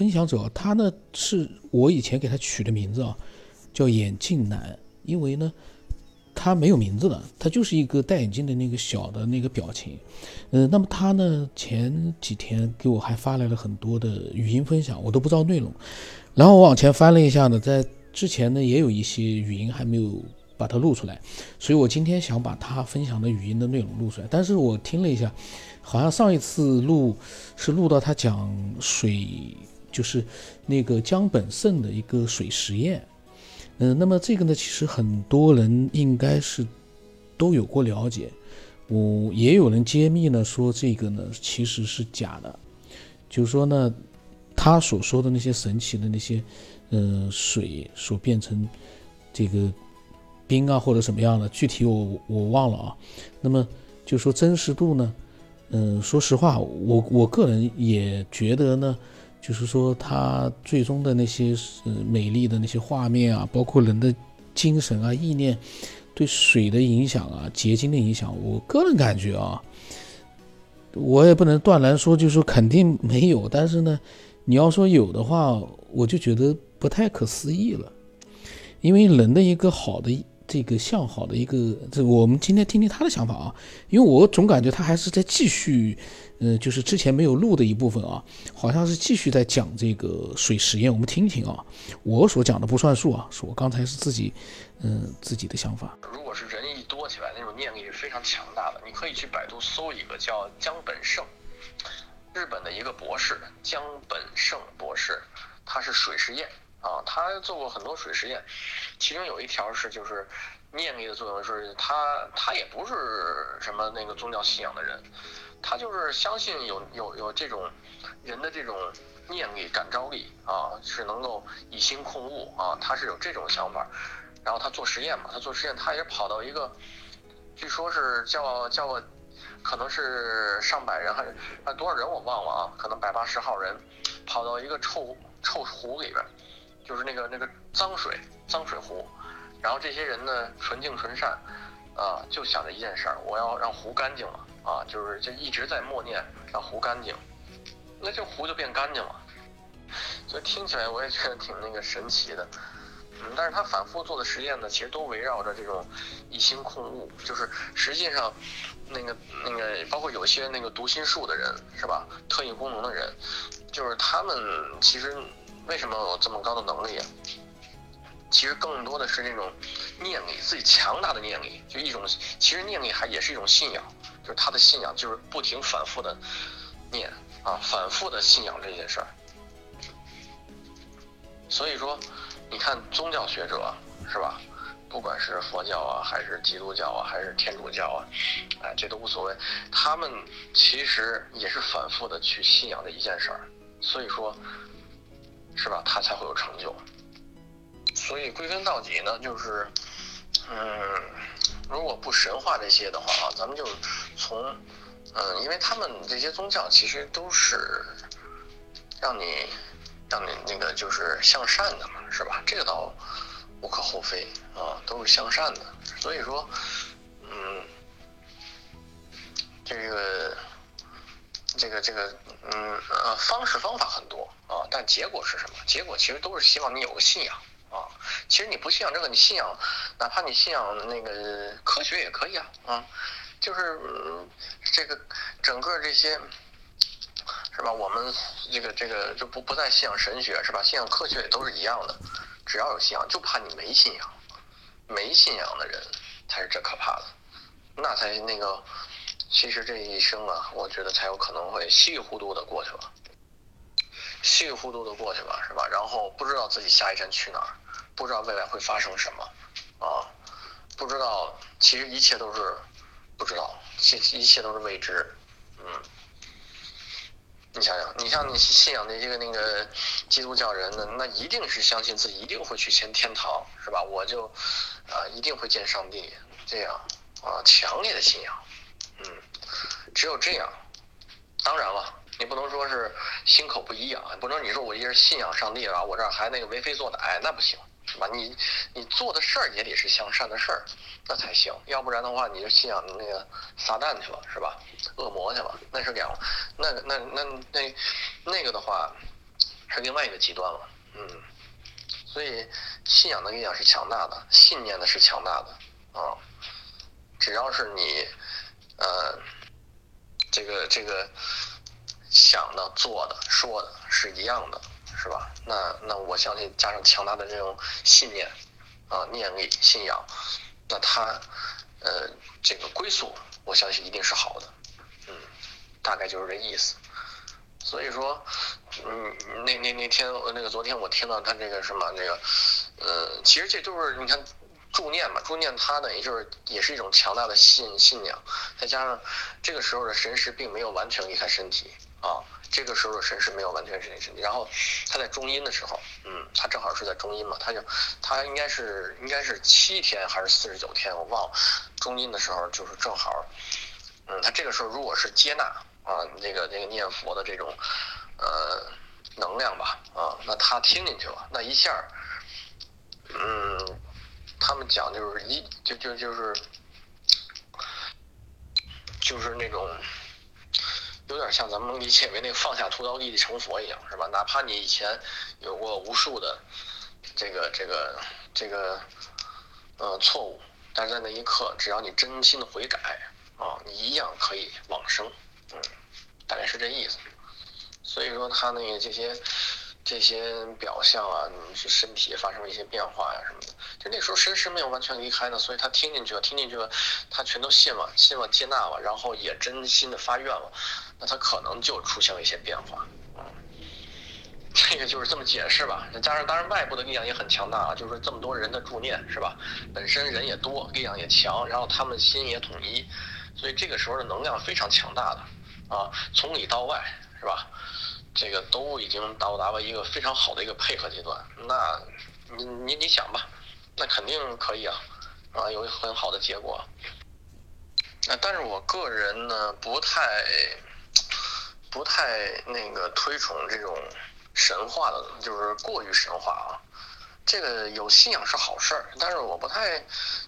分享者，他呢是我以前给他取的名字啊，叫眼镜男，因为呢他没有名字的，他就是一个戴眼镜的那个小的那个表情。嗯，那么他呢前几天给我还发来了很多的语音分享，我都不知道内容。然后我往前翻了一下呢，在之前呢也有一些语音还没有把它录出来，所以我今天想把他分享的语音的内容录出来。但是我听了一下，好像上一次录是录到他讲水，就是那个江本胜的一个水实验。嗯，那么这个呢，其实很多人应该是都有过了解。我也有人揭秘呢，说这个呢其实是假的，就是说呢。他所说的那些神奇的那些，呃，水所变成这个冰啊，或者什么样的，具体我我忘了啊。那么就说真实度呢，嗯，说实话，我我个人也觉得呢，就是说他最终的那些呃美丽的那些画面啊，包括人的精神啊、意念对水的影响啊、结晶的影响，我个人感觉啊，我也不能断然说，就是说肯定没有，但是呢。你要说有的话，我就觉得不太可思议了，因为人的一个好的这个向好的一个，这我们今天听听他的想法啊，因为我总感觉他还是在继续，呃，就是之前没有录的一部分啊，好像是继续在讲这个水实验，我们听听啊，我所讲的不算数啊，是我刚才是自己，嗯，自己的想法。如果是人一多起来，那种念力是非常强大的，你可以去百度搜一个叫江本胜。日本的一个博士江本胜博士，他是水实验啊，他做过很多水实验，其中有一条是就是念力的作用，是他他也不是什么那个宗教信仰的人，他就是相信有有有这种人的这种念力感召力啊，是能够以心控物啊，他是有这种想法，然后他做实验嘛，他做实验他也跑到一个，据说是叫叫。可能是上百人还是啊多少人我忘了啊，可能百八十号人跑到一个臭臭湖里边，就是那个那个脏水脏水湖，然后这些人呢纯净纯善啊，就想着一件事儿，我要让湖干净了啊，就是就一直在默念让湖干净，那这湖就变干净了，所以听起来我也觉得挺那个神奇的。嗯，但是他反复做的实验呢，其实都围绕着这种一心控物，就是实际上，那个那个包括有些那个读心术的人是吧，特异功能的人，就是他们其实为什么有这么高的能力啊？其实更多的是那种念力，自己强大的念力，就一种其实念力还也是一种信仰，就是他的信仰就是不停反复的念啊，反复的信仰这件事儿，所以说。你看宗教学者是吧？不管是佛教啊，还是基督教啊，还是天主教啊，哎，这都无所谓。他们其实也是反复的去信仰的一件事儿，所以说，是吧？他才会有成就。所以归根到底呢，就是，嗯，如果不神话这些的话啊，咱们就从，嗯，因为他们这些宗教其实都是让你。让你那个就是向善的嘛，是吧？这个倒无可厚非啊，都是向善的。所以说，嗯，这个这个这个，嗯呃，方式方法很多啊，但结果是什么？结果其实都是希望你有个信仰啊。其实你不信仰这个，你信仰，哪怕你信仰那个科学也可以啊啊，就是这个整个这些。是吧？我们这个这个就不不再信仰神学，是吧？信仰科学也都是一样的，只要有信仰，就怕你没信仰。没信仰的人才是最可怕的，那才那个，其实这一生啊，我觉得才有可能会稀里糊涂的过去了，稀里糊涂的过去了，是吧？然后不知道自己下一站去哪儿，不知道未来会发生什么，啊，不知道，其实一切都是不知道，一一切都是未知，嗯。你想想，你像你信仰的这个那个基督教人呢，那一定是相信自己一定会去见天堂，是吧？我就啊一定会见上帝，这样啊强烈的信仰，只有这样。当然了，你不能说是心口不一啊，不能你说我一人信仰上帝啊，我这儿还那个为非作歹，那不行。是吧？你你做的事儿也得是向善的事儿，那才行。要不然的话，你就信仰那个撒旦去了，是吧？恶魔去了，那是两，那那那那那个的话，是另外一个极端了。嗯，所以信仰的力量是强大的，信念的是强大的啊。只要是你，呃，这个这个想的、做的、说的是一样的，是吧？那那我相信加上强大的这种信念啊、念力、信仰，那他呃这个归宿，我相信一定是好的。嗯，大概就是这意思。所以说，嗯，那那那天那个昨天我听到他这个什么那个，呃，其实这都是你看助念嘛，助念他呢也就是也是一种强大的信信仰，再加上这个时候的神识并没有完全离开身体啊，这个时候的神识没有完全离开身体，然后他在中阴的时候，嗯，他正好是在中阴嘛，他就他应该是应该是七天还是四十九天，我忘了，中阴的时候就是正好，嗯，他这个时候如果是接纳。啊，那个那个念佛的这种，呃，能量吧，啊，那他听进去了，那一下，嗯，他们讲就是一就就就是，就是那种，有点像咱们理解为那个放下屠刀立地成佛一样，是吧？哪怕你以前有过无数的这个这个这个呃错误，但是在那一刻，只要你真心的悔改，啊，你一样可以往生。嗯，大概是这意思。所以说他那个这些这些表象啊，你是身体发生了一些变化呀什么的，就那时候神识没有完全离开呢，所以他听进去了，听进去了，他全都信了，信了接纳了，然后也真心的发愿了，那他可能就出现了一些变化。这个就是这么解释吧。加上当然外部的力量也很强大啊，就是说这么多人的助念是吧？本身人也多，力量也强，然后他们心也统一，所以这个时候的能量非常强大的。啊，从里到外是吧？这个都已经到达了一个非常好的一个配合阶段。那，你你你想吧，那肯定可以啊，啊，有很好的结果。那但是我个人呢，不太不太那个推崇这种神话的，就是过于神话啊。这个有信仰是好事儿，但是我不太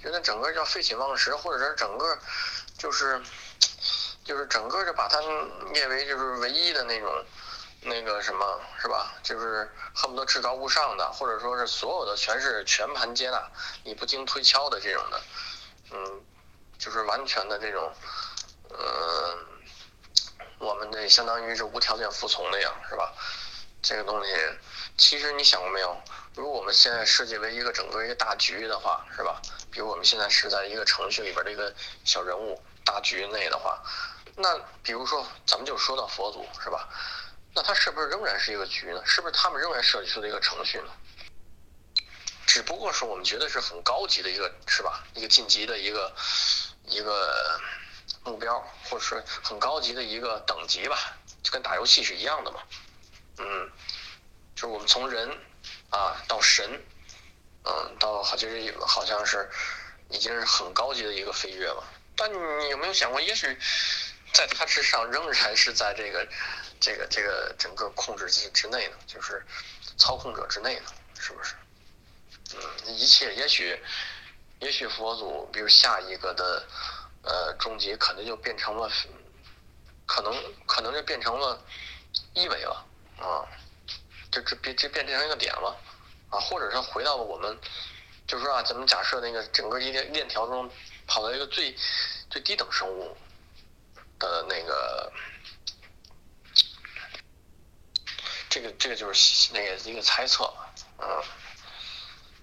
觉得整个叫废寝忘食，或者是整个就是。就是整个就把它列为就是唯一的那种，那个什么是吧？就是恨不得至高无上的，或者说是所有的全是全盘接纳，你不经推敲的这种的，嗯，就是完全的这种，嗯，我们这相当于是无条件服从那样是吧？这个东西，其实你想过没有？如果我们现在设计为一个整个一个大局的话，是吧？比如我们现在是在一个程序里边的一个小人物大局内的话。那比如说，咱们就说到佛祖是吧？那它是不是仍然是一个局呢？是不是他们仍然设计出的一个程序呢？只不过是我们觉得是很高级的一个，是吧？一个晋级的一个一个目标，或者是很高级的一个等级吧，就跟打游戏是一样的嘛。嗯，就是我们从人啊到神，嗯，到好就是好像是已经是很高级的一个飞跃了。但你有没有想过，也许？在它之上，仍然是在这个、这个、这个整个控制之之内呢，就是操控者之内呢，是不是？嗯，一切也许，也许佛祖，比如下一个的呃终极，可能就变成了，可能可能就变成了一维了啊，就这变这变成一个点了啊，或者是回到了我们，就是说啊，咱们假设那个整个一个链条中跑到一个最最低等生物。的那个，这个这个就是那个一个猜测，嗯，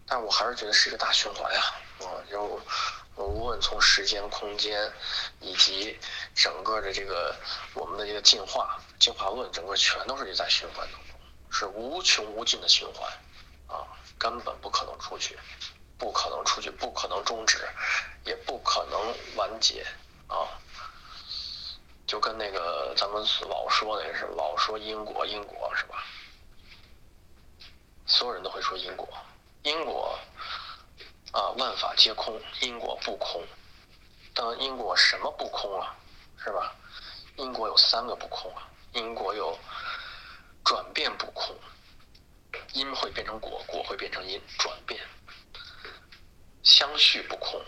但我还是觉得是一个大循环呀，啊，就无论从时间、空间以及整个的这个我们的这个进化进化论，整个全都是一在循环当中，是无穷无尽的循环，啊，根本不可能出去，不可能出去，不可能终止，也不可能完结，就跟那个咱们老说的是老说因果因果是吧？所有人都会说因果，因果啊万法皆空，因果不空。但因果什么不空啊？是吧？因果有三个不空啊，因果有转变不空，因会变成果，果会变成因，转变相续不空，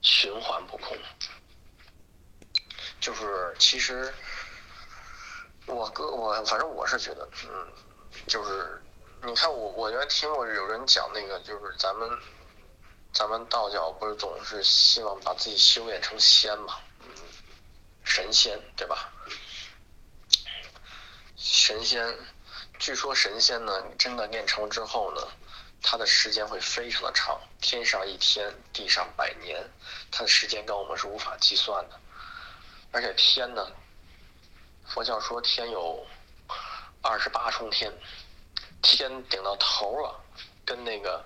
循环不空。就是其实，我哥我反正我是觉得，嗯，就是你看我我原来听过有人讲那个，就是咱们咱们道教不是总是希望把自己修炼成仙嘛，嗯，神仙对吧？神仙，据说神仙呢，真的练成之后呢，他的时间会非常的长，天上一天，地上百年，他的时间跟我们是无法计算的，而且天呢。佛教说天有二十八重天，天顶到头了，跟那个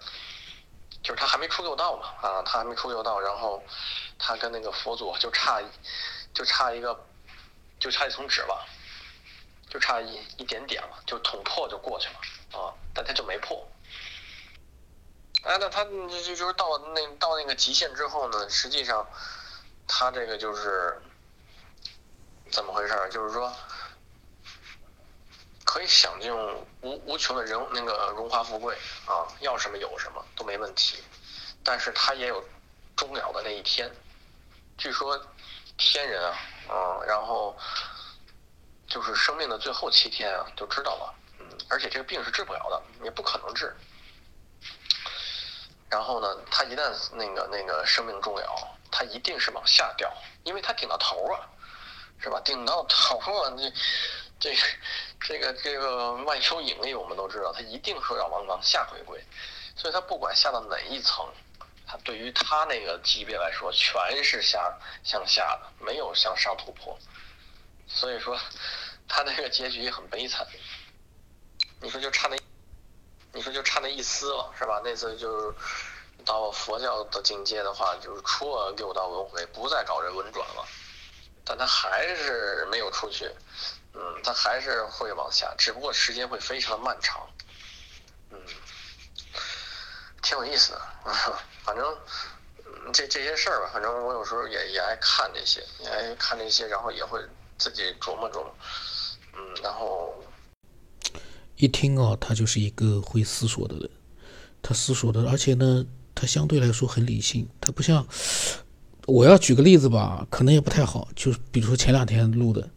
就是他还没出六道嘛啊，他还没出六道，然后他跟那个佛祖就差就差一个就差一层纸了，就差一一点点了，就捅破就过去了啊，但他就没破。哎，那他就就是到那到那个极限之后呢，实际上他这个就是。怎么回事儿？就是说，可以享尽无无穷的人那个荣华富贵啊，要什么有什么都没问题。但是他也有终了的那一天。据说天人啊，嗯，然后就是生命的最后七天啊，就知道了。嗯，而且这个病是治不了的，也不可能治。然后呢，他一旦那个那个生命终了，他一定是往下掉，因为他顶到头啊。是吧？顶到头了，这这这个这个万有引力，我们都知道，它一定是要往往下回归，所以它不管下到哪一层，它对于它那个级别来说，全是下向下的，没有向上突破。所以说，它那个结局很悲惨。你说就差那，你说就差那一丝了，是吧？那次就是到佛教的境界的话，就是出了六道轮回，不再搞这轮转了。但他还是没有出去，嗯，他还是会往下，只不过时间会非常的漫长，嗯，挺有意思的，反正这这些事儿吧，反正我有时候也也爱看这些，也爱看这些，然后也会自己琢磨琢磨，嗯，然后一听哦，他就是一个会思索的人，他思索的，而且呢，他相对来说很理性，他不像。我要举个例子吧，可能也不太好，就是比如说前两天录的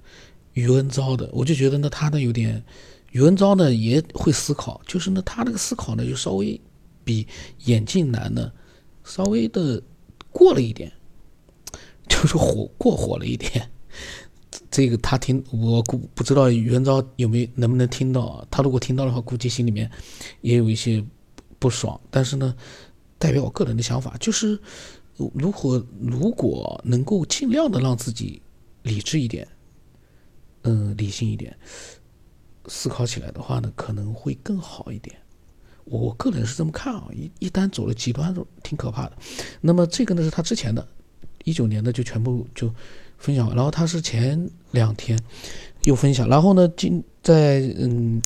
余文昭的，我就觉得呢，他呢有点，余文昭呢也会思考，就是呢他那个思考呢就稍微比眼镜男呢稍微的过了一点，就是火过火了一点。这个他听我估不知道余文昭有没有能不能听到啊？他如果听到的话，估计心里面也有一些不爽。但是呢，代表我个人的想法就是。如果如果能够尽量的让自己理智一点，嗯，理性一点，思考起来的话呢，可能会更好一点。我个人是这么看啊，一一旦走了极端，挺可怕的。那么这个呢是他之前的，一九年的就全部就分享完，然后他是前两天又分享，然后呢，今在嗯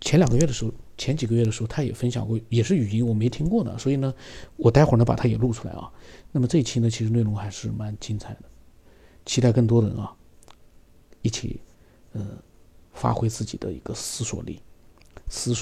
前两个月的时候。前几个月的时候，他也分享过，也是语音，我没听过呢。所以呢，我待会儿呢把它也录出来啊。那么这一期呢，其实内容还是蛮精彩的，期待更多的人啊，一起呃发挥自己的一个思索力，思索。